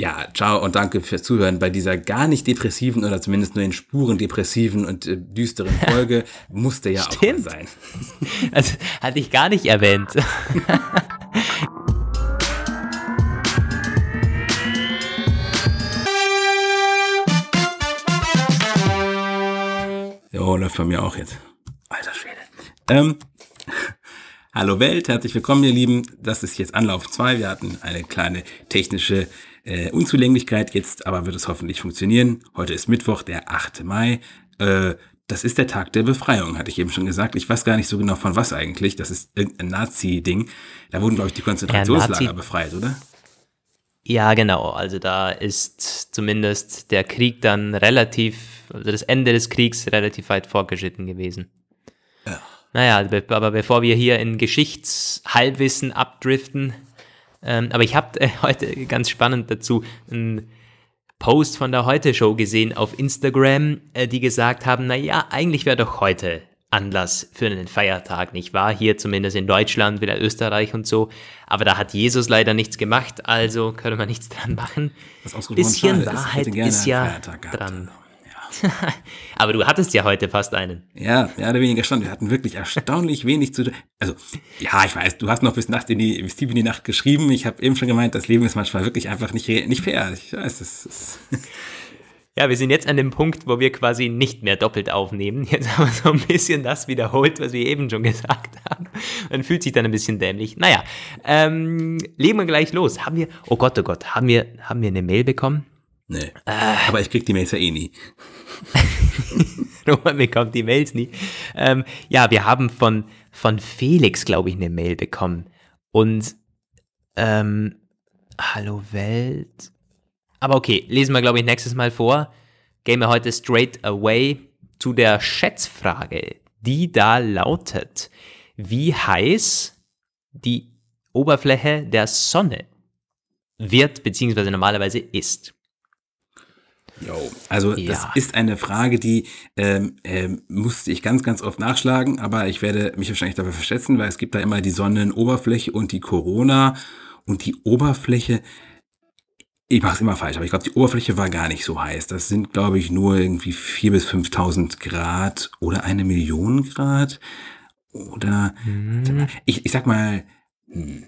Ja, ciao und danke fürs Zuhören bei dieser gar nicht depressiven oder zumindest nur in Spuren depressiven und äh, düsteren Folge. Musste ja Stimmt. auch mal sein. Also hatte ich gar nicht erwähnt. Jo, läuft bei mir auch jetzt. Alter Schwede. Ähm, Hallo Welt, herzlich willkommen, ihr Lieben. Das ist jetzt Anlauf 2. Wir hatten eine kleine technische äh, Unzulänglichkeit, jetzt aber wird es hoffentlich funktionieren. Heute ist Mittwoch, der 8. Mai. Äh, das ist der Tag der Befreiung, hatte ich eben schon gesagt. Ich weiß gar nicht so genau von was eigentlich. Das ist irgendein Nazi-Ding. Da wurden, glaube ich, die Konzentrationslager ja, befreit, oder? Ja, genau. Also da ist zumindest der Krieg dann relativ, also das Ende des Kriegs relativ weit vorgeschritten gewesen. Ja. Naja, aber bevor wir hier in Geschichtshalbwissen abdriften, ähm, aber ich habe äh, heute ganz spannend dazu einen Post von der Heute-Show gesehen auf Instagram, äh, die gesagt haben, naja, eigentlich wäre doch heute Anlass für einen Feiertag, nicht wahr? Hier zumindest in Deutschland, wieder Österreich und so. Aber da hat Jesus leider nichts gemacht, also können wir nichts dran machen. Das Bisschen Wahrheit ist, ist ja dran. Aber du hattest ja heute fast einen. Ja, mehr oder weniger schon. Wir hatten wirklich erstaunlich wenig zu tun. Also, ja, ich weiß, du hast noch bis Nacht in die, bis tief in die Nacht geschrieben. Ich habe eben schon gemeint, das Leben ist manchmal wirklich einfach nicht, nicht fair. Ich weiß, das ist. Ja, wir sind jetzt an dem Punkt, wo wir quasi nicht mehr doppelt aufnehmen. Jetzt haben wir so ein bisschen das wiederholt, was wir eben schon gesagt haben. Man fühlt sich dann ein bisschen dämlich. Naja, ähm, legen wir gleich los. Haben wir, oh Gott, oh Gott, haben wir, haben wir eine Mail bekommen? Nee. Äh. Aber ich krieg die Mails ja eh nie. Roman bekommt die Mails nie. Ähm, ja, wir haben von, von Felix, glaube ich, eine Mail bekommen. Und ähm, Hallo Welt. Aber okay, lesen wir, glaube ich, nächstes Mal vor. Gehen wir heute straight away zu der Schätzfrage, die da lautet, wie heiß die Oberfläche der Sonne wird, beziehungsweise normalerweise ist. Jo, also ja. das ist eine Frage, die ähm, ähm, musste ich ganz, ganz oft nachschlagen, aber ich werde mich wahrscheinlich dafür verschätzen, weil es gibt da immer die Sonnenoberfläche und die Corona und die Oberfläche. Ich mache es immer falsch, aber ich glaube, die Oberfläche war gar nicht so heiß. Das sind, glaube ich, nur irgendwie vier bis 5.000 Grad oder eine Million Grad. Oder, hm. ich, ich sag mal, hm,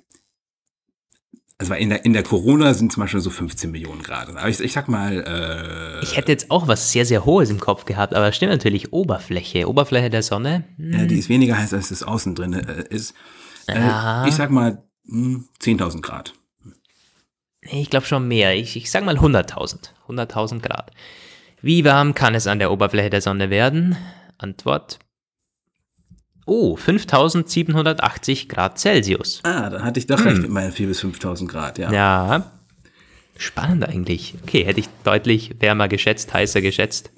also in der, in der Corona sind zum Beispiel so 15 Millionen Grad. Aber ich, ich sag mal. Äh, ich hätte jetzt auch was sehr, sehr Hohes im Kopf gehabt, aber stimmt natürlich, Oberfläche. Oberfläche der Sonne. Hm. Ja, die ist weniger heiß, als es außen drin äh, ist. Äh, ich sag mal hm, 10.000 Grad. Ich glaube schon mehr. Ich, ich sag mal 100.000. 100.000 Grad. Wie warm kann es an der Oberfläche der Sonne werden? Antwort Oh, 5780 Grad Celsius. Ah, dann hatte ich doch hm. recht mit meinen 4.000 bis 5.000 Grad, ja. Ja, spannend eigentlich. Okay, hätte ich deutlich wärmer geschätzt, heißer geschätzt.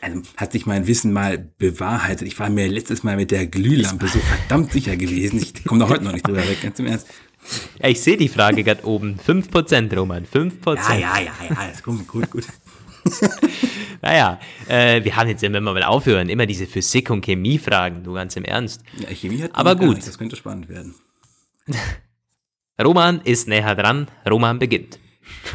Also, hat sich mein Wissen mal bewahrheitet. Ich war mir letztes Mal mit der Glühlampe so verdammt sicher gewesen. Ich komme da heute noch nicht drüber weg, ganz im Ernst. Ja, ich sehe die Frage gerade oben. 5%, Roman, 5%. Ja, ja, ja, ja, alles gut, gut, gut. Naja, äh, wir haben jetzt immer mal aufhören, immer diese Physik- und Chemie-Fragen, du ganz im Ernst. Ja, Chemie hat Aber gut. Nicht, das könnte spannend werden. Roman ist näher dran, Roman beginnt.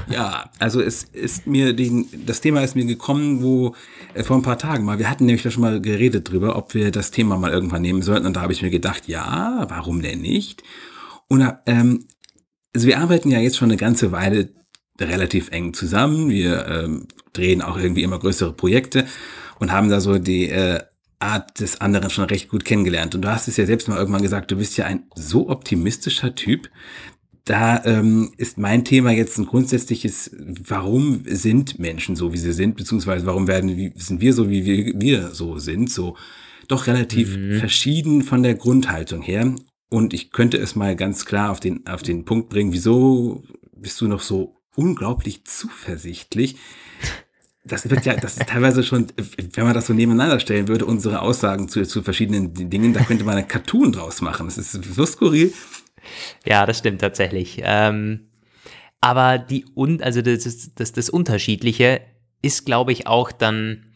Ja, also es ist mir den, das Thema ist mir gekommen, wo äh, vor ein paar Tagen mal, wir hatten nämlich da schon mal geredet drüber, ob wir das Thema mal irgendwann nehmen sollten und da habe ich mir gedacht, ja, warum denn nicht? Und ähm, also wir arbeiten ja jetzt schon eine ganze Weile relativ eng zusammen. Wir ähm, drehen auch irgendwie immer größere Projekte und haben da so die äh, Art des anderen schon recht gut kennengelernt. Und du hast es ja selbst mal irgendwann gesagt, du bist ja ein so optimistischer Typ. Da ähm, ist mein Thema jetzt ein grundsätzliches, warum sind Menschen so, wie sie sind, beziehungsweise warum werden, wie, sind wir so, wie wir, wir so sind, so doch relativ mhm. verschieden von der Grundhaltung her. Und ich könnte es mal ganz klar auf den, auf den Punkt bringen, wieso bist du noch so unglaublich zuversichtlich. Das wird ja, das ist teilweise schon, wenn man das so nebeneinander stellen würde, unsere Aussagen zu, zu verschiedenen Dingen, da könnte man eine Cartoon draus machen. Das ist so skurril. Ja, das stimmt tatsächlich. Ähm, aber die, und, also das, das, das Unterschiedliche ist, glaube ich, auch dann,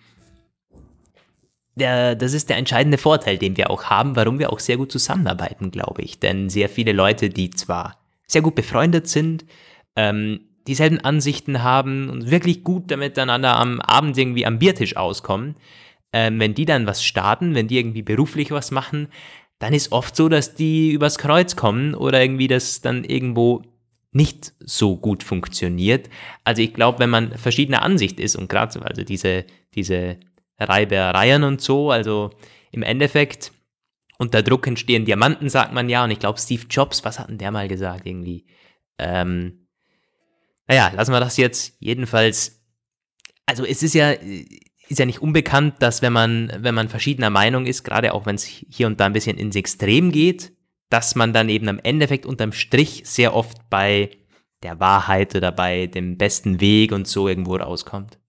der, das ist der entscheidende Vorteil, den wir auch haben, warum wir auch sehr gut zusammenarbeiten, glaube ich. Denn sehr viele Leute, die zwar sehr gut befreundet sind, ähm, dieselben Ansichten haben und wirklich gut miteinander am Abend irgendwie am Biertisch auskommen, ähm, wenn die dann was starten, wenn die irgendwie beruflich was machen, dann ist oft so, dass die übers Kreuz kommen oder irgendwie das dann irgendwo nicht so gut funktioniert. Also ich glaube, wenn man verschiedener Ansicht ist und gerade so, also diese, diese Reibereien und so, also im Endeffekt unter Druck entstehen Diamanten, sagt man ja. Und ich glaube, Steve Jobs, was hat denn der mal gesagt irgendwie? Ähm, naja, lassen wir das jetzt. Jedenfalls, also es ist ja, ist ja nicht unbekannt, dass wenn man, wenn man verschiedener Meinung ist, gerade auch wenn es hier und da ein bisschen ins Extrem geht, dass man dann eben am Endeffekt unterm Strich sehr oft bei der Wahrheit oder bei dem besten Weg und so irgendwo rauskommt.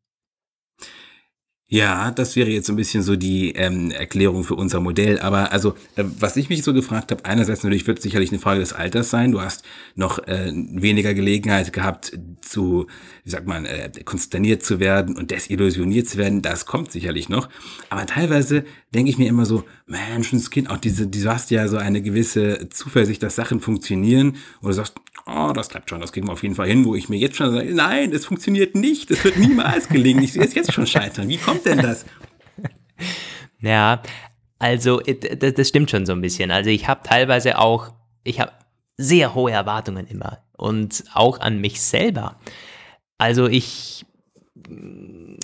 Ja, das wäre jetzt so ein bisschen so die ähm, Erklärung für unser Modell. Aber also, äh, was ich mich so gefragt habe, einerseits natürlich wird sicherlich eine Frage des Alters sein. Du hast noch äh, weniger Gelegenheit gehabt, zu, wie sagt man, äh, konsterniert zu werden und desillusioniert zu werden. Das kommt sicherlich noch. Aber teilweise denke ich mir immer so, Menschenskind, auch diese, du hast ja so eine gewisse Zuversicht, dass Sachen funktionieren. Und du sagst, oh, das klappt schon, das kriegen wir auf jeden Fall hin, wo ich mir jetzt schon sage, nein, es funktioniert nicht, es wird niemals gelingen, ich sehe es jetzt schon scheitern. Wie kommt denn das? Ja, also das stimmt schon so ein bisschen. Also ich habe teilweise auch, ich habe sehr hohe Erwartungen immer und auch an mich selber. Also ich,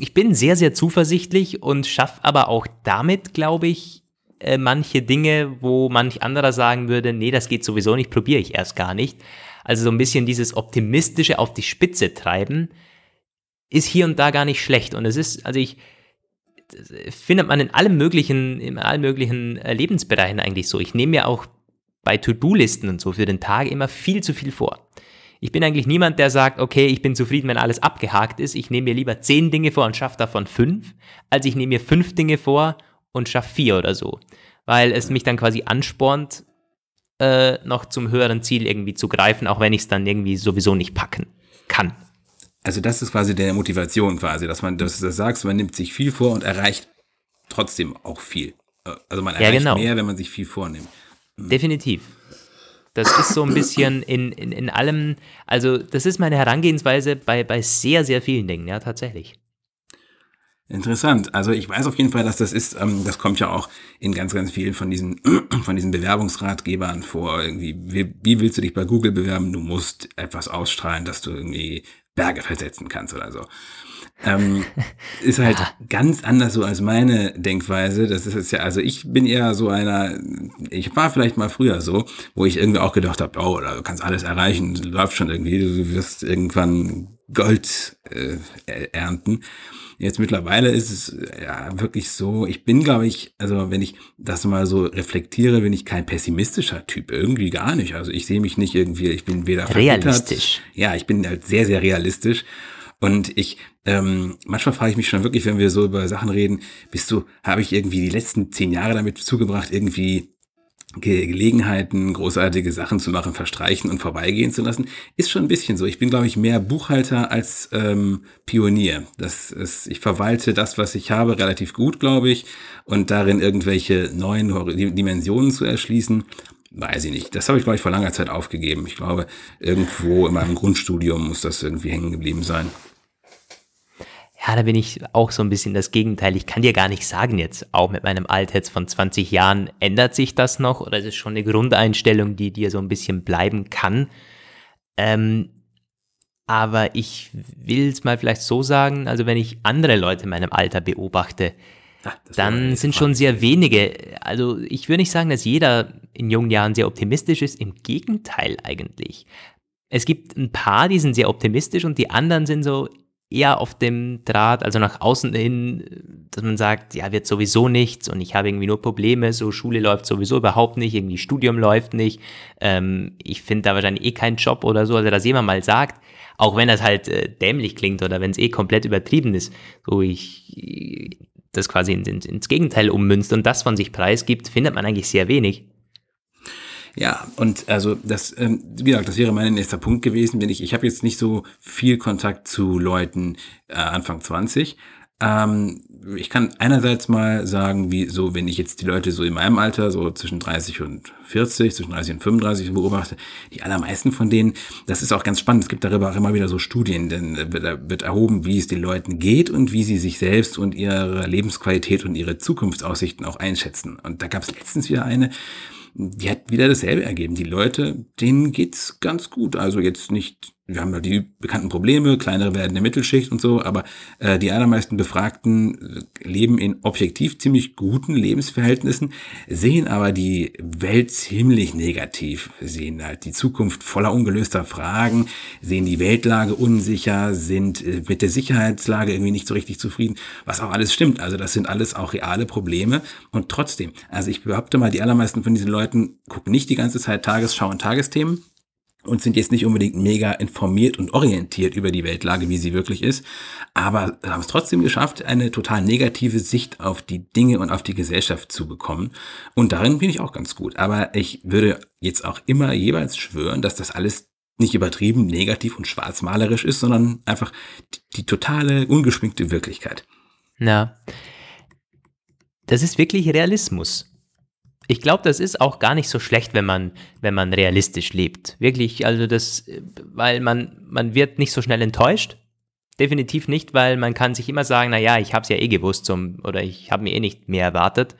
ich bin sehr, sehr zuversichtlich und schaffe aber auch damit, glaube ich, äh, manche Dinge, wo manch anderer sagen würde, nee, das geht sowieso nicht, probiere ich erst gar nicht. Also so ein bisschen dieses optimistische auf die Spitze treiben, ist hier und da gar nicht schlecht. Und es ist, also ich, findet man in allem möglichen, in allen möglichen äh, Lebensbereichen eigentlich so. Ich nehme mir auch bei To-Do-Listen und so für den Tag immer viel zu viel vor. Ich bin eigentlich niemand, der sagt, okay, ich bin zufrieden, wenn alles abgehakt ist. Ich nehme mir lieber zehn Dinge vor und schaffe davon fünf, als ich nehme mir fünf Dinge vor und schaffe vier oder so. Weil es mich dann quasi anspornt, äh, noch zum höheren Ziel irgendwie zu greifen, auch wenn ich es dann irgendwie sowieso nicht packen kann. Also das ist quasi der Motivation quasi, dass man, dass du das sagst, man nimmt sich viel vor und erreicht trotzdem auch viel. Also man erreicht ja, genau. mehr, wenn man sich viel vornimmt. Mhm. Definitiv. Das ist so ein bisschen in, in, in allem, also das ist meine Herangehensweise bei, bei sehr, sehr vielen Dingen, ja, tatsächlich. Interessant. Also ich weiß auf jeden Fall, dass das ist, ähm, das kommt ja auch in ganz, ganz vielen von diesen, von diesen Bewerbungsratgebern vor. Irgendwie, wie, wie willst du dich bei Google bewerben? Du musst etwas ausstrahlen, dass du irgendwie Berge versetzen kannst oder so. Ähm, ist halt ja. ganz anders so als meine Denkweise. Das ist jetzt ja, also ich bin eher so einer, ich war vielleicht mal früher so, wo ich irgendwie auch gedacht habe, oh, du kannst alles erreichen, du läufst schon irgendwie, du wirst irgendwann Gold äh, ernten. Jetzt mittlerweile ist es ja wirklich so, ich bin, glaube ich, also wenn ich das mal so reflektiere, bin ich kein pessimistischer Typ, irgendwie gar nicht. Also ich sehe mich nicht irgendwie, ich bin weder realistisch. Ja, ich bin halt sehr, sehr realistisch. Und ich, ähm, manchmal frage ich mich schon wirklich, wenn wir so über Sachen reden, bist du, habe ich irgendwie die letzten zehn Jahre damit zugebracht, irgendwie Gelegenheiten, großartige Sachen zu machen, verstreichen und vorbeigehen zu lassen, ist schon ein bisschen so. Ich bin, glaube ich, mehr Buchhalter als ähm, Pionier. Das ist, ich verwalte das, was ich habe, relativ gut, glaube ich, und darin irgendwelche neuen Dimensionen zu erschließen, weiß ich nicht. Das habe ich, glaube ich, vor langer Zeit aufgegeben. Ich glaube, irgendwo in meinem Grundstudium muss das irgendwie hängen geblieben sein. Ja, da bin ich auch so ein bisschen das Gegenteil. Ich kann dir gar nicht sagen jetzt, auch mit meinem Alter jetzt von 20 Jahren, ändert sich das noch oder ist es schon eine Grundeinstellung, die dir so ein bisschen bleiben kann? Ähm, aber ich will es mal vielleicht so sagen, also wenn ich andere Leute in meinem Alter beobachte, Ach, dann sind schon sehr wenige. Also ich würde nicht sagen, dass jeder in jungen Jahren sehr optimistisch ist. Im Gegenteil eigentlich. Es gibt ein paar, die sind sehr optimistisch und die anderen sind so eher auf dem Draht, also nach außen hin, dass man sagt, ja, wird sowieso nichts und ich habe irgendwie nur Probleme, so Schule läuft sowieso überhaupt nicht, irgendwie Studium läuft nicht, ähm, ich finde da wahrscheinlich eh keinen Job oder so, also dass jemand mal sagt, auch wenn das halt äh, dämlich klingt oder wenn es eh komplett übertrieben ist, so ich das quasi in, in, ins Gegenteil ummünzt und das von sich preisgibt, findet man eigentlich sehr wenig. Ja, und also das, ähm, wie gesagt, das wäre mein nächster Punkt gewesen, wenn ich, ich habe jetzt nicht so viel Kontakt zu Leuten äh, Anfang 20, Ähm, ich kann einerseits mal sagen, wie so, wenn ich jetzt die Leute so in meinem Alter, so zwischen 30 und 40, zwischen 30 und 35 beobachte, die allermeisten von denen, das ist auch ganz spannend, es gibt darüber auch immer wieder so Studien, denn da wird erhoben, wie es den Leuten geht und wie sie sich selbst und ihre Lebensqualität und ihre Zukunftsaussichten auch einschätzen. Und da gab es letztens wieder eine, die hat wieder dasselbe ergeben. Die Leute, denen geht's ganz gut. Also jetzt nicht wir haben ja die bekannten Probleme, kleinere werden der Mittelschicht und so, aber äh, die allermeisten Befragten leben in objektiv ziemlich guten Lebensverhältnissen, sehen aber die Welt ziemlich negativ, sehen halt die Zukunft voller ungelöster Fragen, sehen die Weltlage unsicher, sind äh, mit der Sicherheitslage irgendwie nicht so richtig zufrieden, was auch alles stimmt. Also das sind alles auch reale Probleme und trotzdem, also ich behaupte mal, die allermeisten von diesen Leuten gucken nicht die ganze Zeit Tagesschau und Tagesthemen, und sind jetzt nicht unbedingt mega informiert und orientiert über die Weltlage, wie sie wirklich ist, aber haben es trotzdem geschafft, eine total negative Sicht auf die Dinge und auf die Gesellschaft zu bekommen. Und darin bin ich auch ganz gut. Aber ich würde jetzt auch immer jeweils schwören, dass das alles nicht übertrieben negativ und schwarzmalerisch ist, sondern einfach die, die totale, ungeschminkte Wirklichkeit. Na, das ist wirklich Realismus. Ich glaube, das ist auch gar nicht so schlecht, wenn man, wenn man realistisch lebt. Wirklich, also das, weil man, man wird nicht so schnell enttäuscht. Definitiv nicht, weil man kann sich immer sagen, na ja, ich habe es ja eh gewusst zum, oder ich habe mir eh nicht mehr erwartet.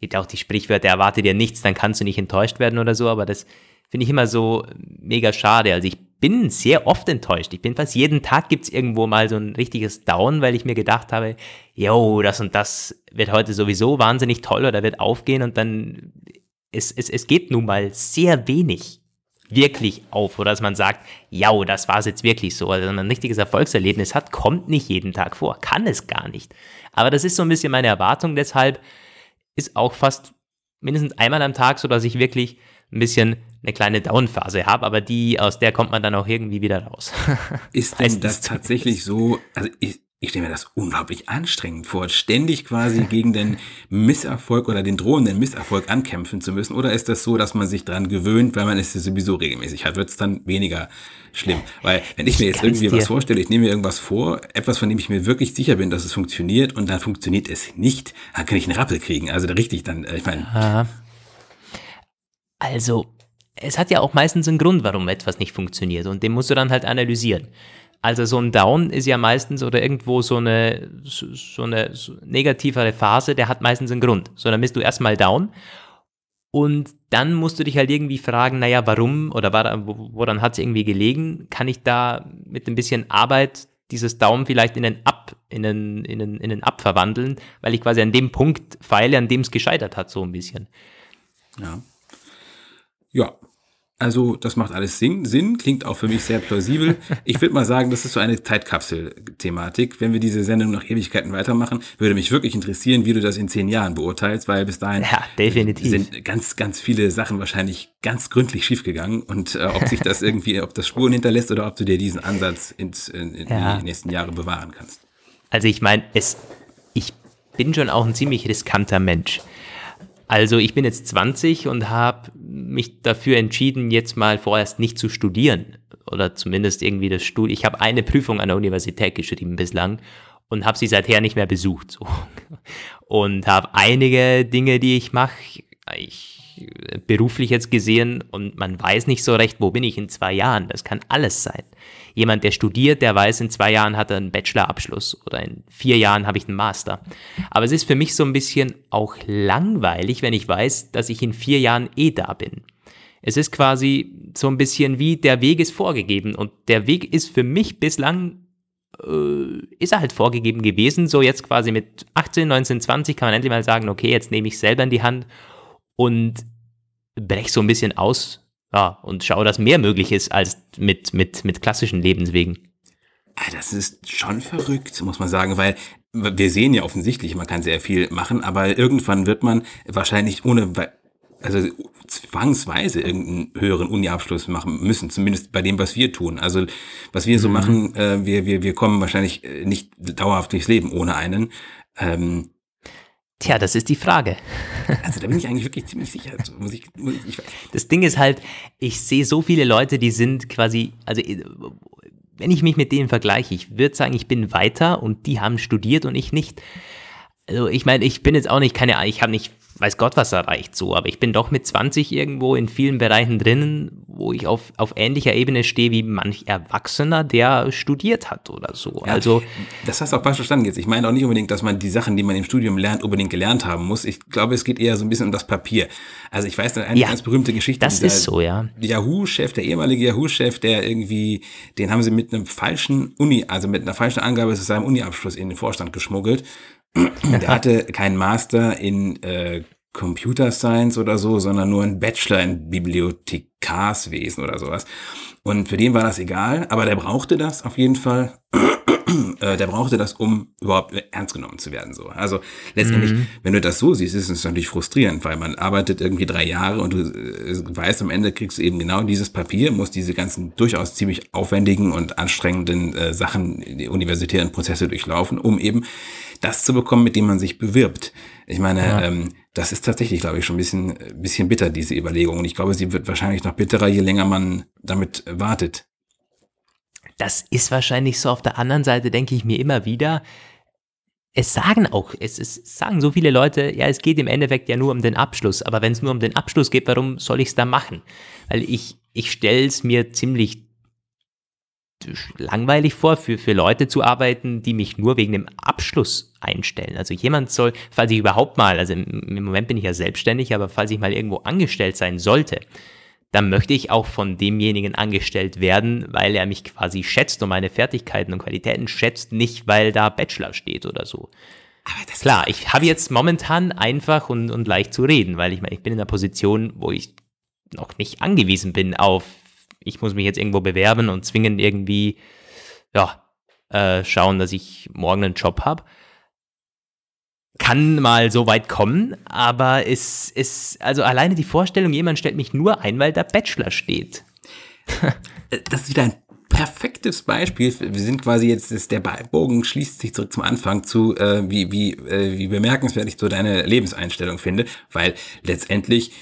Gibt auch die Sprichwörter, erwarte dir nichts, dann kannst du nicht enttäuscht werden oder so, aber das finde ich immer so mega schade. Also ich bin sehr oft enttäuscht. Ich bin fast jeden Tag gibt's irgendwo mal so ein richtiges Down, weil ich mir gedacht habe, yo, das und das wird heute sowieso wahnsinnig toll oder wird aufgehen und dann es, es, es geht nun mal sehr wenig wirklich auf oder dass man sagt, ja, das war es jetzt wirklich so. Also ein richtiges Erfolgserlebnis hat, kommt nicht jeden Tag vor, kann es gar nicht. Aber das ist so ein bisschen meine Erwartung, deshalb ist auch fast mindestens einmal am Tag so, dass ich wirklich ein bisschen eine kleine Downphase habe, aber die, aus der kommt man dann auch irgendwie wieder raus. Ist denn das tatsächlich so, also ich, ich stelle mir das unglaublich anstrengend vor, ständig quasi gegen den Misserfolg oder den drohenden Misserfolg ankämpfen zu müssen? Oder ist das so, dass man sich dran gewöhnt, weil man es sowieso regelmäßig hat? Wird es dann weniger schlimm? Weil wenn ich mir jetzt irgendwie was vorstelle, ich nehme mir irgendwas vor, etwas, von dem ich mir wirklich sicher bin, dass es funktioniert und dann funktioniert es nicht, dann kann ich einen Rappel kriegen. Also richtig dann, äh, ich meine. Also, es hat ja auch meistens einen Grund, warum etwas nicht funktioniert und den musst du dann halt analysieren. Also so ein Down ist ja meistens oder irgendwo so eine, so eine negativere Phase, der hat meistens einen Grund. So, dann bist du erstmal down und dann musst du dich halt irgendwie fragen, naja, warum oder woran hat es irgendwie gelegen? Kann ich da mit ein bisschen Arbeit dieses Down vielleicht in den Up, in den, in den, in den Up verwandeln, weil ich quasi an dem Punkt feile, an dem es gescheitert hat, so ein bisschen. Ja. Ja, also das macht alles Sinn, klingt auch für mich sehr plausibel. Ich würde mal sagen, das ist so eine Zeitkapsel-Thematik. Wenn wir diese Sendung noch Ewigkeiten weitermachen, würde mich wirklich interessieren, wie du das in zehn Jahren beurteilst, weil bis dahin ja, definitiv. sind ganz, ganz viele Sachen wahrscheinlich ganz gründlich schiefgegangen und äh, ob sich das irgendwie, ob das Spuren hinterlässt oder ob du dir diesen Ansatz ins, in, in ja. die nächsten Jahre bewahren kannst. Also ich meine, es, ich bin schon auch ein ziemlich riskanter Mensch. Also ich bin jetzt 20 und habe mich dafür entschieden, jetzt mal vorerst nicht zu studieren oder zumindest irgendwie das Studium. Ich habe eine Prüfung an der Universität geschrieben bislang und habe sie seither nicht mehr besucht. So. Und habe einige Dinge, die ich mache, ich beruflich jetzt gesehen und man weiß nicht so recht, wo bin ich in zwei Jahren. Das kann alles sein. Jemand, der studiert, der weiß, in zwei Jahren hat er einen Bachelorabschluss oder in vier Jahren habe ich einen Master. Aber es ist für mich so ein bisschen auch langweilig, wenn ich weiß, dass ich in vier Jahren eh da bin. Es ist quasi so ein bisschen wie der Weg ist vorgegeben und der Weg ist für mich bislang äh, ist er halt vorgegeben gewesen. So jetzt quasi mit 18, 19, 20 kann man endlich mal sagen, okay, jetzt nehme ich selber in die Hand und brech so ein bisschen aus ja, und schau, dass mehr möglich ist als mit, mit, mit klassischen Lebenswegen. Ah, das ist schon verrückt, muss man sagen, weil wir sehen ja offensichtlich, man kann sehr viel machen, aber irgendwann wird man wahrscheinlich ohne, also zwangsweise irgendeinen höheren Uni-Abschluss machen müssen, zumindest bei dem, was wir tun. Also was wir so mhm. machen, äh, wir, wir, wir kommen wahrscheinlich äh, nicht dauerhaft durchs Leben ohne einen. Ähm, Tja, das ist die Frage. Also da bin ich eigentlich wirklich ziemlich sicher. Also, muss ich, muss ich, das Ding ist halt, ich sehe so viele Leute, die sind quasi, also wenn ich mich mit denen vergleiche, ich würde sagen, ich bin weiter und die haben studiert und ich nicht. Also ich meine, ich bin jetzt auch nicht keine, ich habe nicht weiß Gott was erreicht so, aber ich bin doch mit 20 irgendwo in vielen Bereichen drinnen, wo ich auf, auf ähnlicher Ebene stehe wie manch Erwachsener, der studiert hat oder so. Ja, also das hast du auch falsch verstanden jetzt. Ich meine auch nicht unbedingt, dass man die Sachen, die man im Studium lernt, unbedingt gelernt haben muss. Ich glaube, es geht eher so ein bisschen um das Papier. Also ich weiß eine ja, ganz berühmte Geschichte. Das ist so, ja. Yahoo-Chef, der ehemalige Yahoo-Chef, der irgendwie, den haben sie mit einem falschen Uni, also mit einer falschen Angabe zu seinem Uni-Abschluss in den Vorstand geschmuggelt der hatte keinen Master in äh, Computer Science oder so, sondern nur einen Bachelor in Bibliothekarswesen oder sowas. Und für den war das egal, aber der brauchte das auf jeden Fall. Äh, der brauchte das, um überhaupt ernst genommen zu werden. So. Also letztendlich, mhm. wenn du das so siehst, ist es natürlich frustrierend, weil man arbeitet irgendwie drei Jahre und du äh, weißt, am Ende kriegst du eben genau dieses Papier, musst diese ganzen durchaus ziemlich aufwendigen und anstrengenden äh, Sachen, die universitären Prozesse durchlaufen, um eben das zu bekommen, mit dem man sich bewirbt. Ich meine, ja. ähm, das ist tatsächlich, glaube ich, schon ein bisschen, bisschen bitter, diese Überlegung. Und ich glaube, sie wird wahrscheinlich noch bitterer, je länger man damit wartet. Das ist wahrscheinlich so. Auf der anderen Seite denke ich mir immer wieder, es sagen auch, es, es sagen so viele Leute, ja, es geht im Endeffekt ja nur um den Abschluss. Aber wenn es nur um den Abschluss geht, warum soll ich es da machen? Weil ich, ich stelle es mir ziemlich langweilig vor, für, für Leute zu arbeiten, die mich nur wegen dem Abschluss einstellen. Also jemand soll, falls ich überhaupt mal, also im Moment bin ich ja selbstständig, aber falls ich mal irgendwo angestellt sein sollte, dann möchte ich auch von demjenigen angestellt werden, weil er mich quasi schätzt und meine Fertigkeiten und Qualitäten schätzt, nicht weil da Bachelor steht oder so. Aber das Klar, ich habe jetzt momentan einfach und, und leicht zu reden, weil ich meine, ich bin in einer Position, wo ich noch nicht angewiesen bin auf ich muss mich jetzt irgendwo bewerben und zwingend irgendwie, ja, äh, schauen, dass ich morgen einen Job habe. Kann mal so weit kommen, aber es ist, also alleine die Vorstellung, jemand stellt mich nur ein, weil der Bachelor steht. das ist wieder ein perfektes Beispiel. Wir sind quasi jetzt, ist der Bogen schließt sich zurück zum Anfang zu, äh, wie, wie, äh, wie bemerkenswert ich so deine Lebenseinstellung finde, weil letztendlich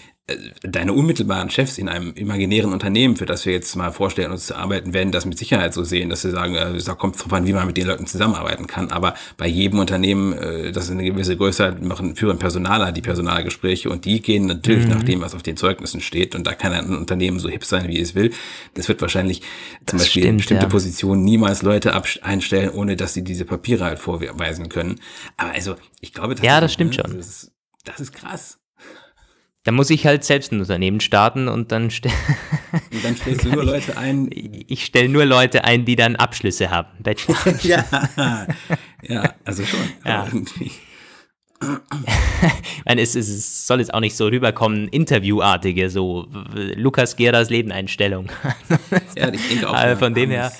deine unmittelbaren Chefs in einem imaginären Unternehmen, für das wir jetzt mal vorstellen, uns zu arbeiten, werden das mit Sicherheit so sehen, dass sie sagen, äh, da kommt drauf an, wie man mit den Leuten zusammenarbeiten kann. Aber bei jedem Unternehmen, äh, das eine gewisse Größe hat, machen, führen Personaler die Personalgespräche und die gehen natürlich mhm. nach dem, was auf den Zeugnissen steht. Und da kann ein Unternehmen so hip sein, wie es will. Das wird wahrscheinlich zum das Beispiel stimmt, in bestimmte ja. Positionen niemals Leute einstellen, ohne dass sie diese Papiere halt vorweisen können. Aber also, ich glaube, das, ja, das stimmt ne, schon. Das ist, das ist krass. Da muss ich halt selbst ein Unternehmen starten und dann, ste und dann stellst du nur Leute ein. Ich stelle nur Leute ein, die dann Abschlüsse haben. Bachelor. ja, ja, also schon. Ja. Irgendwie. ich meine, es, es, soll jetzt auch nicht so rüberkommen, interviewartige, so Lukas Geras Lebeneinstellung. ja, ich denke auch. Also von dem her.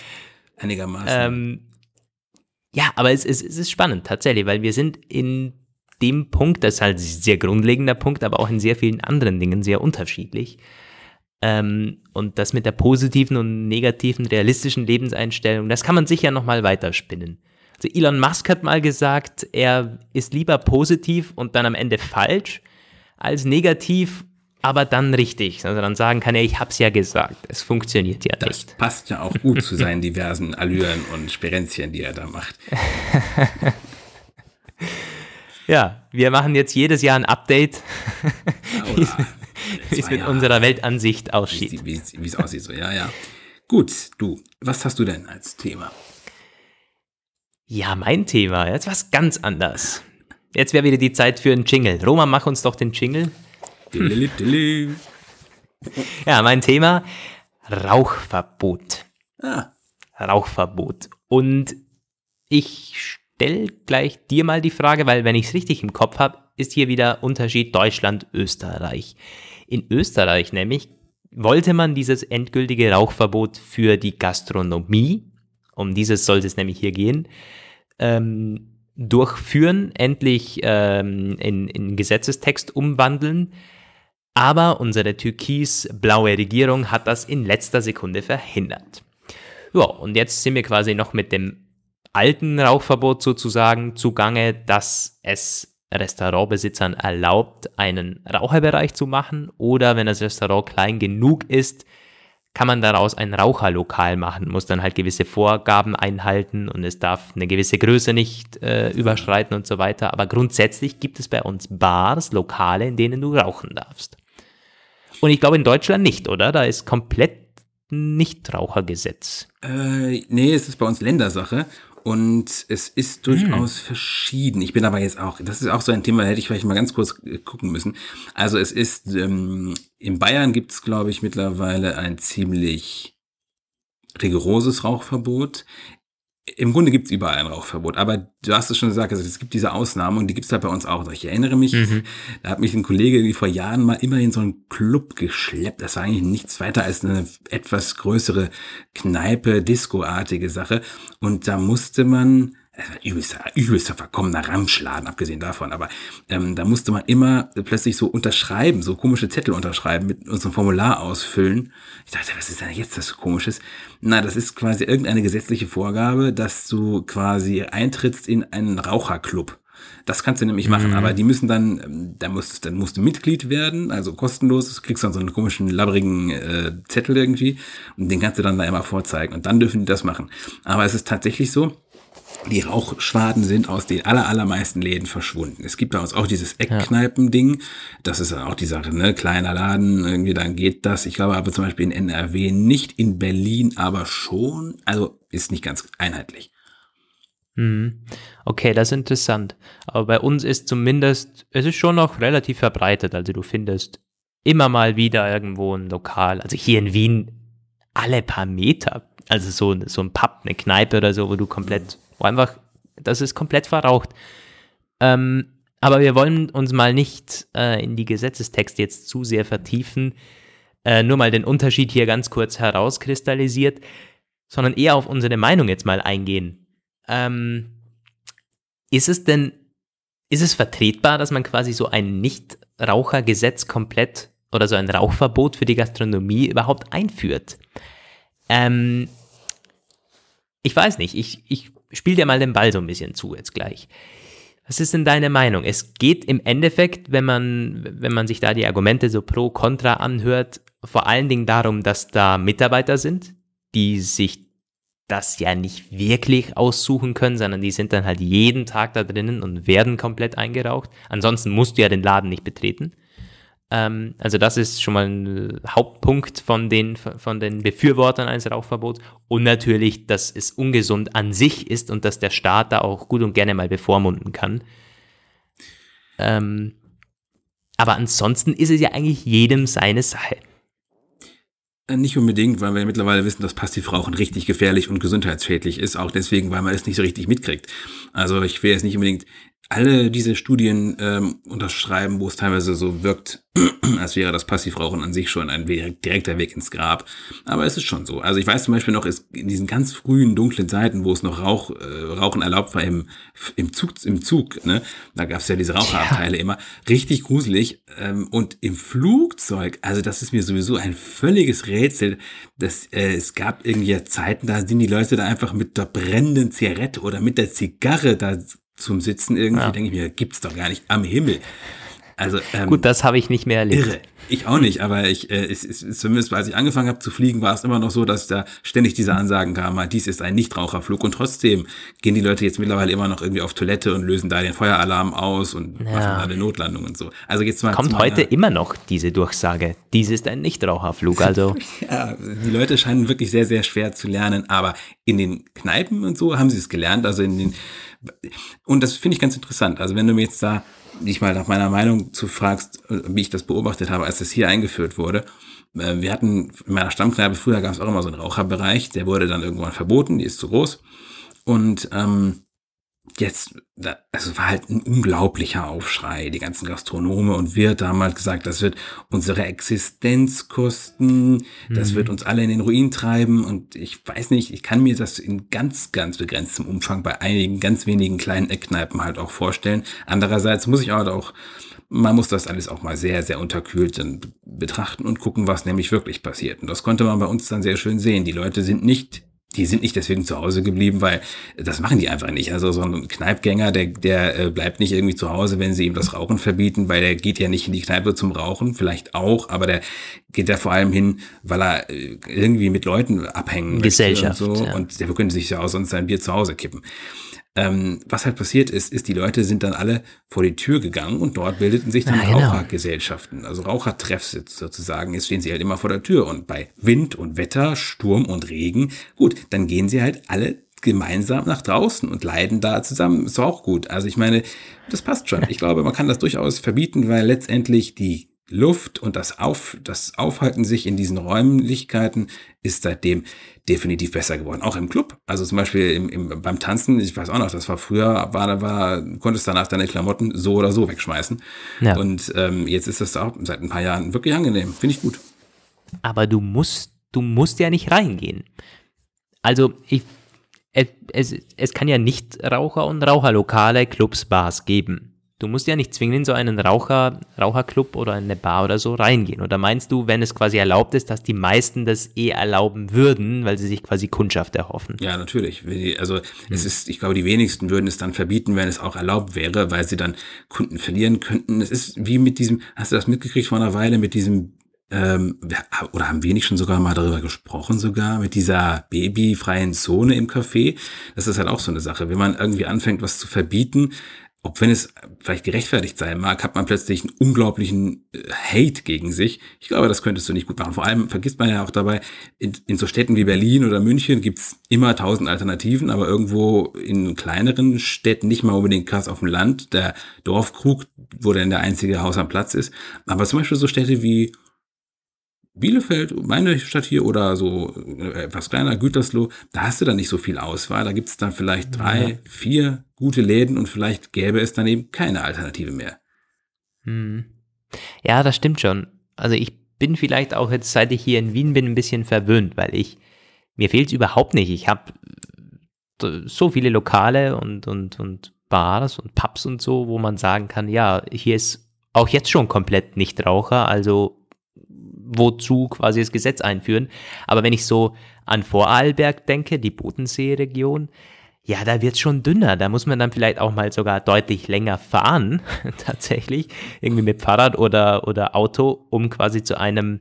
Einigermaßen. Ähm, ja, aber es, es, es ist spannend tatsächlich, weil wir sind in dem Punkt, das ist halt ein sehr grundlegender Punkt, aber auch in sehr vielen anderen Dingen sehr unterschiedlich. Ähm, und das mit der positiven und negativen, realistischen Lebenseinstellung, das kann man sicher nochmal weiterspinnen. Also Elon Musk hat mal gesagt, er ist lieber positiv und dann am Ende falsch, als negativ, aber dann richtig. Also dann sagen kann er, ich hab's ja gesagt. Es funktioniert ja das nicht. Das passt ja auch gut zu seinen diversen Allüren und Sperenzien, die er da macht. Ja, wir machen jetzt jedes Jahr ein Update, wie es mit Jahre. unserer Weltansicht aussieht. Wie es aussieht, so, ja, ja. Gut, du, was hast du denn als Thema? Ja, mein Thema, jetzt was ganz anders. Jetzt wäre wieder die Zeit für einen Jingle. Roma, mach uns doch den Jingle. ja, mein Thema, Rauchverbot. Ah. Rauchverbot. Und ich stell gleich dir mal die Frage, weil wenn ich es richtig im Kopf habe, ist hier wieder Unterschied Deutschland-Österreich. In Österreich nämlich wollte man dieses endgültige Rauchverbot für die Gastronomie, um dieses sollte es nämlich hier gehen, ähm, durchführen, endlich ähm, in, in Gesetzestext umwandeln. Aber unsere türkis-blaue Regierung hat das in letzter Sekunde verhindert. Ja, und jetzt sind wir quasi noch mit dem alten Rauchverbot sozusagen zugange, dass es Restaurantbesitzern erlaubt, einen Raucherbereich zu machen oder wenn das Restaurant klein genug ist, kann man daraus ein Raucherlokal machen, muss dann halt gewisse Vorgaben einhalten und es darf eine gewisse Größe nicht äh, überschreiten und so weiter. Aber grundsätzlich gibt es bei uns Bars, Lokale, in denen du rauchen darfst. Und ich glaube in Deutschland nicht, oder? Da ist komplett Nichtrauchergesetz. Äh, nee, es ist bei uns Ländersache. Und es ist durchaus hm. verschieden. Ich bin aber jetzt auch, das ist auch so ein Thema, da hätte ich vielleicht mal ganz kurz äh, gucken müssen. Also es ist, ähm, in Bayern gibt es, glaube ich, mittlerweile ein ziemlich rigoroses Rauchverbot im Grunde gibt's überall ein Rauchverbot, aber du hast es schon gesagt, also es gibt diese Ausnahmen und die gibt's halt bei uns auch. Also ich erinnere mich, mhm. da hat mich ein Kollege wie vor Jahren mal immer in so einen Club geschleppt. Das war eigentlich nichts weiter als eine etwas größere Kneipe, Disco-artige Sache. Und da musste man übelster, übelster verkommener Ramschladen, abgesehen davon. Aber ähm, da musste man immer plötzlich so unterschreiben, so komische Zettel unterschreiben, mit unserem Formular ausfüllen. Ich dachte, was ist denn jetzt das so komisches? Na, das ist quasi irgendeine gesetzliche Vorgabe, dass du quasi eintrittst in einen Raucherclub. Das kannst du nämlich machen, mhm. aber die müssen dann, ähm, da musst, dann musst du Mitglied werden, also kostenlos, du kriegst dann so einen komischen, labbrigen äh, Zettel irgendwie und den kannst du dann da immer vorzeigen und dann dürfen die das machen. Aber es ist tatsächlich so, die Rauchschwaden sind aus den aller, allermeisten Läden verschwunden. Es gibt bei uns auch dieses Eckkneipen-Ding. Das ist auch die Sache, ne? Kleiner Laden, irgendwie dann geht das. Ich glaube aber zum Beispiel in NRW nicht, in Berlin aber schon. Also ist nicht ganz einheitlich. Mhm. Okay, das ist interessant. Aber bei uns ist zumindest, es ist schon noch relativ verbreitet. Also du findest immer mal wieder irgendwo ein Lokal. Also hier in Wien alle paar Meter. Also so, so ein Pub, eine Kneipe oder so, wo du komplett wo einfach, das ist komplett verraucht. Ähm, aber wir wollen uns mal nicht äh, in die Gesetzestexte jetzt zu sehr vertiefen, äh, nur mal den Unterschied hier ganz kurz herauskristallisiert, sondern eher auf unsere Meinung jetzt mal eingehen. Ähm, ist es denn, ist es vertretbar, dass man quasi so ein Nichtrauchergesetz komplett oder so ein Rauchverbot für die Gastronomie überhaupt einführt? Ähm, ich weiß nicht, ich, ich spiel dir mal den Ball so ein bisschen zu jetzt gleich. Was ist denn deine Meinung? Es geht im Endeffekt, wenn man, wenn man sich da die Argumente so pro, contra anhört, vor allen Dingen darum, dass da Mitarbeiter sind, die sich das ja nicht wirklich aussuchen können, sondern die sind dann halt jeden Tag da drinnen und werden komplett eingeraucht. Ansonsten musst du ja den Laden nicht betreten. Ähm, also das ist schon mal ein Hauptpunkt von den, von den Befürwortern eines Rauchverbots. Und natürlich, dass es ungesund an sich ist und dass der Staat da auch gut und gerne mal bevormunden kann. Ähm, aber ansonsten ist es ja eigentlich jedem seine Sache. Äh, nicht unbedingt, weil wir mittlerweile wissen, dass Passivrauchen richtig gefährlich und gesundheitsschädlich ist. Auch deswegen, weil man es nicht so richtig mitkriegt. Also ich will jetzt nicht unbedingt alle diese Studien ähm, unterschreiben, wo es teilweise so wirkt, als wäre das Passivrauchen an sich schon ein direkter Weg ins Grab. Aber es ist schon so. Also ich weiß zum Beispiel noch, in diesen ganz frühen dunklen Zeiten, wo es noch Rauch, äh, Rauchen erlaubt war im, im Zug, im Zug, ne? Da gab es ja diese Raucherabteile ja. immer. Richtig gruselig. Ähm, und im Flugzeug, also das ist mir sowieso ein völliges Rätsel. dass äh, es gab irgendwie Zeiten, da sind die Leute da einfach mit der brennenden Zigarette oder mit der Zigarre da zum Sitzen irgendwie, ja. denke ich mir, gibt's doch gar nicht am Himmel. Also, ähm, Gut, das habe ich nicht mehr erlebt. Irre. Ich auch nicht, aber ich, äh, es, es, zumindest als ich angefangen habe zu fliegen, war es immer noch so, dass da ständig diese Ansagen kamen, dies ist ein Nichtraucherflug und trotzdem gehen die Leute jetzt mittlerweile immer noch irgendwie auf Toilette und lösen da den Feueralarm aus und ja. machen da eine Notlandung und so. Also jetzt mal kommt heute immer noch diese Durchsage, dies ist ein Nichtraucherflug, also. ja, die Leute scheinen wirklich sehr sehr schwer zu lernen, aber in den Kneipen und so haben sie es gelernt, also in den und das finde ich ganz interessant. Also wenn du mir jetzt da dich mal nach meiner Meinung zu fragst, wie ich das beobachtet habe, als das hier eingeführt wurde. Äh, wir hatten in meiner Stammkneipe, früher gab es auch immer so einen Raucherbereich, der wurde dann irgendwann verboten, die ist zu groß. Und ähm, jetzt, also war halt ein unglaublicher Aufschrei. Die ganzen Gastronome und Wirte haben halt gesagt, das wird unsere Existenz kosten, das mhm. wird uns alle in den Ruin treiben. Und ich weiß nicht, ich kann mir das in ganz, ganz begrenztem Umfang bei einigen ganz wenigen kleinen Eckkneipen halt auch vorstellen. Andererseits muss ich halt auch man muss das alles auch mal sehr, sehr unterkühlt betrachten und gucken, was nämlich wirklich passiert. Und das konnte man bei uns dann sehr schön sehen. Die Leute sind nicht die sind nicht deswegen zu Hause geblieben, weil das machen die einfach nicht. Also so ein Kneipgänger, der, der äh, bleibt nicht irgendwie zu Hause, wenn sie ihm das Rauchen verbieten, weil der geht ja nicht in die Kneipe zum Rauchen, vielleicht auch, aber der geht ja vor allem hin, weil er äh, irgendwie mit Leuten abhängen Gesellschaft, und so. Ja. Und der könnte sich ja auch sonst sein Bier zu Hause kippen. Ähm, was halt passiert ist, ist, die Leute sind dann alle vor die Tür gegangen und dort bildeten sich dann genau. Rauchergesellschaften, also Rauchertreffs sozusagen. Jetzt stehen sie halt immer vor der Tür und bei Wind und Wetter, Sturm und Regen, gut, dann gehen sie halt alle gemeinsam nach draußen und leiden da zusammen. Ist auch gut. Also ich meine, das passt schon. Ich glaube, man kann das durchaus verbieten, weil letztendlich die Luft und das, Auf, das Aufhalten sich in diesen Räumlichkeiten ist seitdem definitiv besser geworden. Auch im Club. Also zum Beispiel im, im, beim Tanzen, ich weiß auch noch, das war früher, war, war, konntest danach deine Klamotten so oder so wegschmeißen. Ja. Und ähm, jetzt ist das auch seit ein paar Jahren wirklich angenehm. Finde ich gut. Aber du musst, du musst ja nicht reingehen. Also ich, es, es kann ja nicht Raucher und Raucherlokale, Clubs, Bars geben. Du musst ja nicht zwingend in so einen Raucher, Raucherclub oder eine Bar oder so reingehen. Oder meinst du, wenn es quasi erlaubt ist, dass die meisten das eh erlauben würden, weil sie sich quasi Kundschaft erhoffen? Ja, natürlich. Also es ist, ich glaube, die wenigsten würden es dann verbieten, wenn es auch erlaubt wäre, weil sie dann Kunden verlieren könnten. Es ist wie mit diesem, hast du das mitgekriegt vor einer Weile, mit diesem ähm, oder haben nicht schon sogar mal darüber gesprochen, sogar mit dieser babyfreien Zone im Café? Das ist halt auch so eine Sache. Wenn man irgendwie anfängt, was zu verbieten, ob wenn es vielleicht gerechtfertigt sein mag, hat man plötzlich einen unglaublichen äh, Hate gegen sich. Ich glaube, das könntest du nicht gut machen. Vor allem vergisst man ja auch dabei, in, in so Städten wie Berlin oder München gibt's immer tausend Alternativen, aber irgendwo in kleineren Städten, nicht mal unbedingt krass auf dem Land, der Dorfkrug, wo dann der einzige Haus am Platz ist. Aber zum Beispiel so Städte wie Bielefeld, meine Stadt hier, oder so äh, etwas kleiner, Gütersloh, da hast du dann nicht so viel Auswahl. Da gibt's dann vielleicht drei, ja. vier gute Läden und vielleicht gäbe es dann eben keine Alternative mehr. Hm. Ja, das stimmt schon. Also ich bin vielleicht auch jetzt, seit ich hier in Wien bin, ein bisschen verwöhnt, weil ich, mir fehlt es überhaupt nicht. Ich habe so viele Lokale und, und, und Bars und Pubs und so, wo man sagen kann, ja, hier ist auch jetzt schon komplett Nichtraucher, also wozu quasi das Gesetz einführen. Aber wenn ich so an Vorarlberg denke, die Bodensee-Region, ja, da wird es schon dünner. Da muss man dann vielleicht auch mal sogar deutlich länger fahren, tatsächlich, irgendwie mit Fahrrad oder, oder Auto, um quasi zu einem,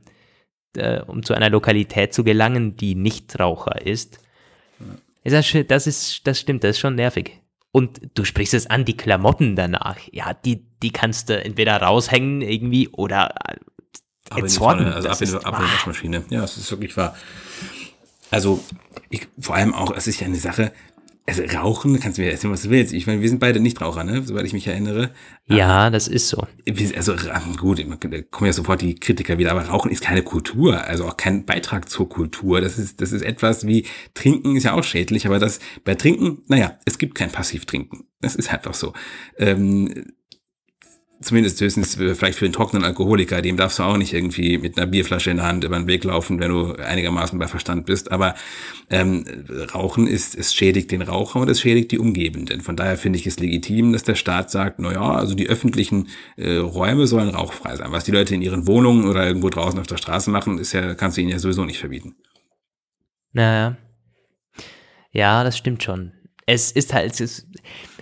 äh, um zu einer Lokalität zu gelangen, die nicht Raucher ist. Das, das, ist, das stimmt, das ist schon nervig. Und du sprichst es an, die Klamotten danach. Ja, die, die kannst du entweder raushängen irgendwie oder die Pfanne, also ab in, ab in die Waschmaschine. Ja, es ist wirklich wahr. Also, ich, vor allem auch, es ist ja eine Sache, also Rauchen, kannst du mir erzählen, was du willst. Ich meine, wir sind beide Nichtraucher, ne? Soweit ich mich erinnere. Ja, das ist so. Also gut, da kommen ja sofort die Kritiker wieder, aber Rauchen ist keine Kultur, also auch kein Beitrag zur Kultur. Das ist, das ist etwas wie Trinken ist ja auch schädlich, aber das bei Trinken, naja, es gibt kein Passivtrinken. Das ist einfach so. Ähm, zumindest höchstens vielleicht für einen trockenen Alkoholiker, dem darfst du auch nicht irgendwie mit einer Bierflasche in der Hand über den Weg laufen, wenn du einigermaßen bei Verstand bist. Aber ähm, Rauchen ist, es schädigt den Raucher und es schädigt die Umgebenden. Von daher finde ich es legitim, dass der Staat sagt, na ja, also die öffentlichen äh, Räume sollen rauchfrei sein. Was die Leute in ihren Wohnungen oder irgendwo draußen auf der Straße machen, ist ja, kannst du ihnen ja sowieso nicht verbieten. Naja. Ja, das stimmt schon. Es ist halt, es ist,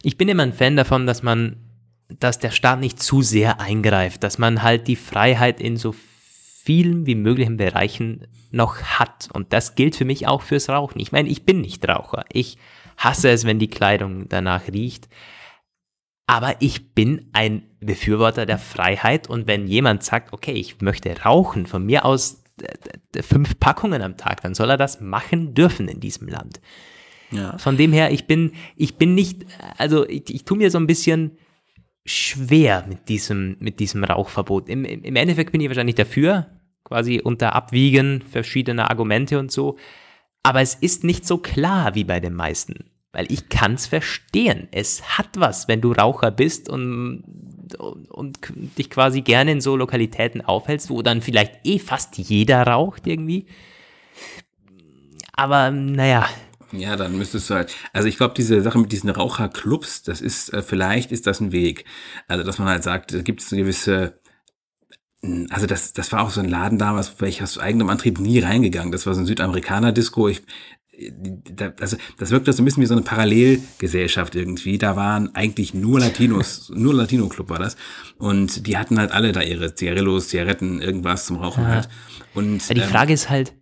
ich bin immer ein Fan davon, dass man dass der Staat nicht zu sehr eingreift, dass man halt die Freiheit in so vielen wie möglichen Bereichen noch hat. Und das gilt für mich auch fürs Rauchen. Ich meine, ich bin nicht Raucher. Ich hasse es, wenn die Kleidung danach riecht. Aber ich bin ein Befürworter der Freiheit und wenn jemand sagt, okay, ich möchte rauchen, von mir aus fünf Packungen am Tag, dann soll er das machen dürfen in diesem Land. Ja. Von dem her, ich bin, ich bin nicht, also ich, ich tue mir so ein bisschen schwer mit diesem, mit diesem Rauchverbot. Im, Im Endeffekt bin ich wahrscheinlich dafür, quasi unter Abwiegen verschiedener Argumente und so. Aber es ist nicht so klar wie bei den meisten. Weil ich kann es verstehen. Es hat was, wenn du Raucher bist und, und, und dich quasi gerne in so Lokalitäten aufhältst, wo dann vielleicht eh fast jeder raucht irgendwie. Aber naja, ja, dann müsstest du halt, also ich glaube, diese Sache mit diesen Raucherclubs, das ist, äh, vielleicht ist das ein Weg. Also, dass man halt sagt, da gibt es eine gewisse, hm, also das, das war auch so ein Laden damals, wäre ich aus eigenem Antrieb nie reingegangen. Das war so ein Südamerikaner-Disco. Ich, also das wirkte so ein bisschen wie so eine Parallelgesellschaft irgendwie. Da waren eigentlich nur Latinos, nur Latino-Club war das. Und die hatten halt alle da ihre Zigarillos, Zigaretten, irgendwas zum Rauchen ja. halt. Und, ja, die Frage ähm, ist halt,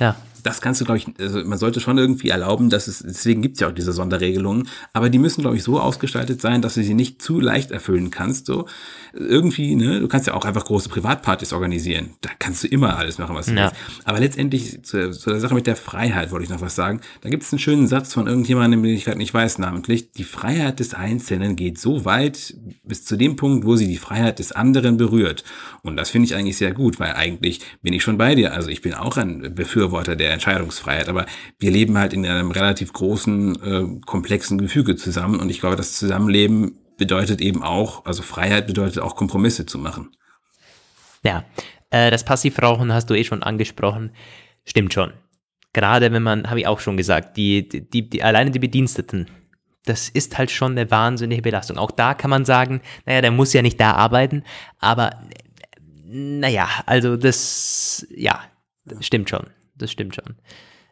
ja das kannst du, glaube ich, also man sollte schon irgendwie erlauben, dass es, deswegen gibt es ja auch diese Sonderregelungen, aber die müssen, glaube ich, so ausgestaltet sein, dass du sie nicht zu leicht erfüllen kannst. So irgendwie, ne, du kannst ja auch einfach große Privatpartys organisieren. Da kannst du immer alles machen, was du ja. willst. Aber letztendlich zu, zu, der Sache mit der Freiheit wollte ich noch was sagen. Da gibt es einen schönen Satz von irgendjemandem, den ich gerade nicht weiß, namentlich. Die Freiheit des Einzelnen geht so weit bis zu dem Punkt, wo sie die Freiheit des anderen berührt. Und das finde ich eigentlich sehr gut, weil eigentlich bin ich schon bei dir. Also ich bin auch ein Befürworter der Entscheidungsfreiheit, aber wir leben halt in einem relativ großen, äh, komplexen Gefüge zusammen und ich glaube, das Zusammenleben bedeutet eben auch, also Freiheit bedeutet auch Kompromisse zu machen. Ja, äh, das Passivrauchen hast du eh schon angesprochen. Stimmt schon. Gerade wenn man, habe ich auch schon gesagt, die, die, die, alleine die Bediensteten, das ist halt schon eine wahnsinnige Belastung. Auch da kann man sagen, naja, der muss ja nicht da arbeiten, aber naja, also das, ja, stimmt schon. Das stimmt schon.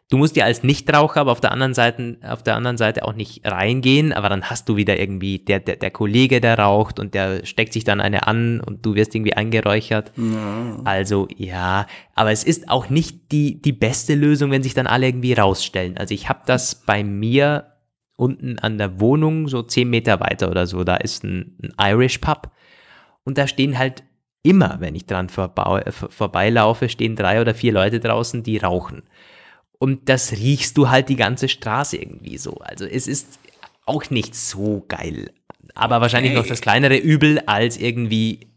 Du musst ja als Nichtraucher aber auf der anderen Seite, auf der anderen Seite auch nicht reingehen, aber dann hast du wieder irgendwie der, der, der Kollege, der raucht und der steckt sich dann eine an und du wirst irgendwie eingeräuchert. Ja. Also ja, aber es ist auch nicht die, die beste Lösung, wenn sich dann alle irgendwie rausstellen. Also ich habe das bei mir unten an der Wohnung, so zehn Meter weiter oder so, da ist ein, ein Irish Pub und da stehen halt immer, wenn ich dran vorbeilaufe, stehen drei oder vier Leute draußen, die rauchen. Und das riechst du halt die ganze Straße irgendwie so. Also es ist auch nicht so geil. Aber wahrscheinlich noch das kleinere Übel als irgendwie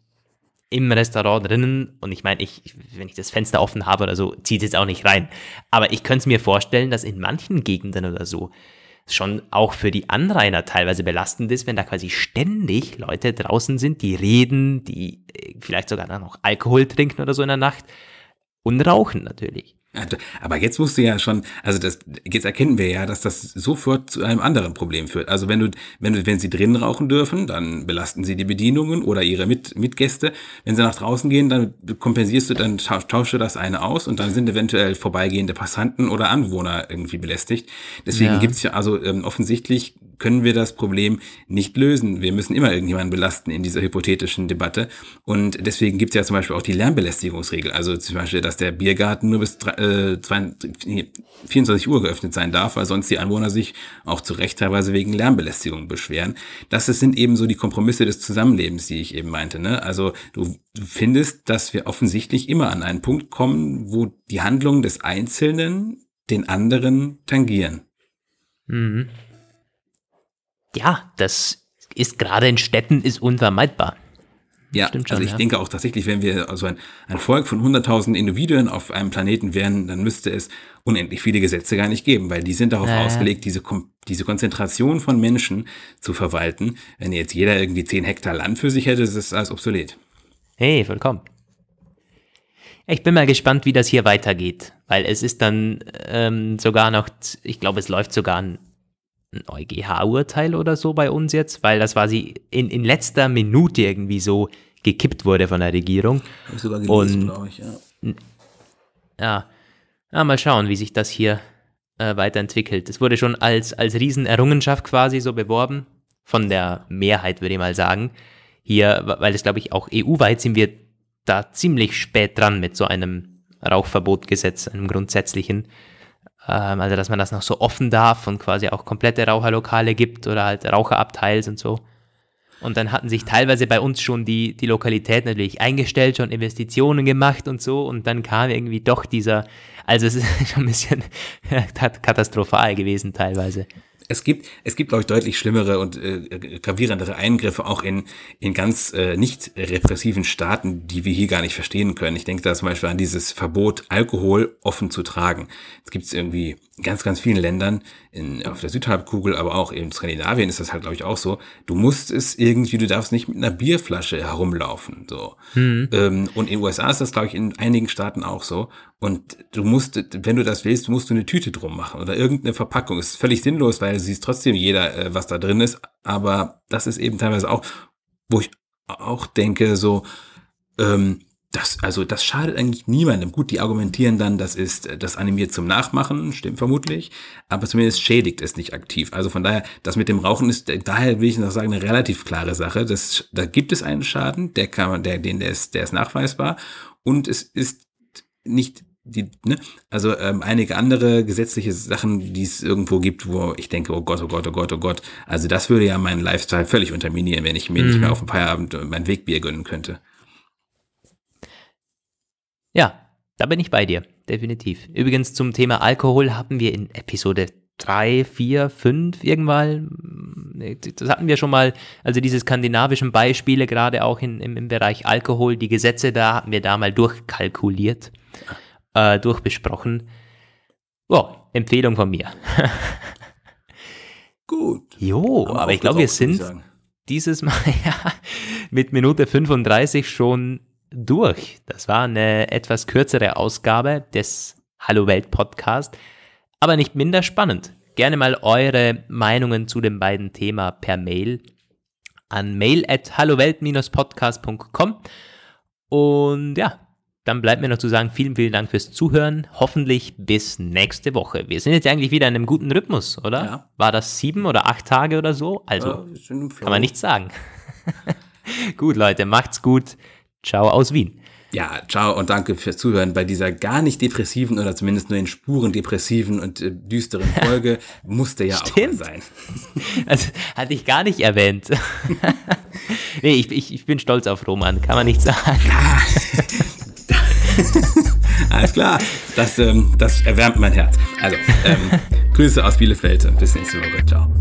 im Restaurant drinnen. Und ich meine, ich, wenn ich das Fenster offen habe oder so, zieht es jetzt auch nicht rein. Aber ich könnte es mir vorstellen, dass in manchen Gegenden oder so schon auch für die Anrainer teilweise belastend ist, wenn da quasi ständig Leute draußen sind, die reden, die äh, vielleicht sogar noch Alkohol trinken oder so in der Nacht und rauchen natürlich. Aber jetzt musst du ja schon, also das, jetzt erkennen wir ja, dass das sofort zu einem anderen Problem führt. Also wenn du, wenn du, wenn sie drinnen rauchen dürfen, dann belasten sie die Bedienungen oder ihre Mit, Mitgäste. Wenn sie nach draußen gehen, dann kompensierst du, dann tauschst du das eine aus und dann sind eventuell vorbeigehende Passanten oder Anwohner irgendwie belästigt. Deswegen ja. gibt's ja, also ähm, offensichtlich können wir das Problem nicht lösen. Wir müssen immer irgendjemanden belasten in dieser hypothetischen Debatte. Und deswegen gibt es ja zum Beispiel auch die Lärmbelästigungsregel. Also zum Beispiel, dass der Biergarten nur bis äh, 24 Uhr geöffnet sein darf, weil sonst die Anwohner sich auch zu Recht teilweise wegen Lärmbelästigung beschweren. Das sind eben so die Kompromisse des Zusammenlebens, die ich eben meinte. Ne? Also du findest, dass wir offensichtlich immer an einen Punkt kommen, wo die Handlungen des Einzelnen den anderen tangieren. Mhm ja, das ist gerade in Städten ist unvermeidbar. Ja, schon, also ich ja. denke auch tatsächlich, wenn wir also ein, ein Volk von 100.000 Individuen auf einem Planeten wären, dann müsste es unendlich viele Gesetze gar nicht geben, weil die sind darauf äh. ausgelegt, diese, diese Konzentration von Menschen zu verwalten. Wenn jetzt jeder irgendwie 10 Hektar Land für sich hätte, ist das alles obsolet. Hey, vollkommen. Ich bin mal gespannt, wie das hier weitergeht, weil es ist dann ähm, sogar noch, ich glaube, es läuft sogar ein ein EuGH-Urteil oder so bei uns jetzt, weil das quasi in, in letzter Minute irgendwie so gekippt wurde von der Regierung. Hab ich sogar gelesen, glaube ich, ja. ja. Ja, mal schauen, wie sich das hier äh, weiterentwickelt. Es wurde schon als, als Riesenerrungenschaft quasi so beworben, von der Mehrheit, würde ich mal sagen. Hier, weil es, glaube ich, auch EU-weit sind wir da ziemlich spät dran mit so einem Rauchverbotgesetz, einem grundsätzlichen. Ähm, also, dass man das noch so offen darf und quasi auch komplette Raucherlokale gibt oder halt Raucherabteils und so. Und dann hatten sich teilweise bei uns schon die, die Lokalität natürlich eingestellt, schon Investitionen gemacht und so. Und dann kam irgendwie doch dieser, also es ist schon ein bisschen katastrophal gewesen teilweise es gibt, es gibt, glaube ich, deutlich schlimmere und äh, gravierendere Eingriffe auch in, in ganz äh, nicht repressiven Staaten, die wir hier gar nicht verstehen können. Ich denke da zum Beispiel an dieses Verbot, Alkohol offen zu tragen. Es gibt irgendwie ganz, ganz vielen Ländern, in, auf der Südhalbkugel, aber auch in Skandinavien ist das halt, glaube ich, auch so. Du musst es irgendwie, du darfst nicht mit einer Bierflasche herumlaufen. So. Mhm. Ähm, und in den USA ist das, glaube ich, in einigen Staaten auch so. Und du musst, wenn du das willst, musst du eine Tüte drum machen oder irgendeine Verpackung. ist völlig sinnlos, weil siehst trotzdem jeder, äh, was da drin ist. Aber das ist eben teilweise auch, wo ich auch denke, so, ähm, das, also das schadet eigentlich niemandem. Gut, die argumentieren dann, das ist das animiert zum Nachmachen, stimmt vermutlich, aber zumindest schädigt es nicht aktiv. Also von daher, das mit dem Rauchen ist, daher will ich noch sagen, eine relativ klare Sache. Das, da gibt es einen Schaden, der kann man, der, den, der ist, der ist nachweisbar und es ist nicht die, ne? Also ähm, einige andere gesetzliche Sachen, die es irgendwo gibt, wo ich denke, oh Gott, oh Gott, oh Gott, oh Gott. Also das würde ja meinen Lifestyle völlig unterminieren, wenn ich mir mhm. nicht mehr auf dem Feierabend mein Wegbier gönnen könnte. Ja, da bin ich bei dir, definitiv. Übrigens zum Thema Alkohol haben wir in Episode 3, 4, 5 irgendwann, das hatten wir schon mal, also diese skandinavischen Beispiele, gerade auch in, im, im Bereich Alkohol, die Gesetze da hatten wir da mal durchkalkuliert, äh, durchbesprochen. Ja, Empfehlung von mir. Gut. Jo, aber ich glaube, wir sind dieses Mal ja, mit Minute 35 schon durch. Das war eine etwas kürzere Ausgabe des Hallo Welt Podcast, aber nicht minder spannend. Gerne mal eure Meinungen zu den beiden Themen per Mail an mail at hallowelt-podcast.com. Und ja, dann bleibt mir noch zu sagen, vielen, vielen Dank fürs Zuhören. Hoffentlich bis nächste Woche. Wir sind jetzt eigentlich wieder in einem guten Rhythmus, oder? Ja. War das sieben oder acht Tage oder so? Also ja, kann man nichts sagen. gut, Leute, macht's gut. Ciao aus Wien. Ja, ciao und danke fürs Zuhören bei dieser gar nicht depressiven oder zumindest nur in Spuren depressiven und äh, düsteren Folge. Musste ja Stimmt. auch sein. Also hatte ich gar nicht erwähnt. nee, ich, ich, ich bin stolz auf Roman, kann man nicht sagen. Alles klar, das, ähm, das erwärmt mein Herz. Also, ähm, Grüße aus Bielefeld. Bis nächste Woche. Ciao.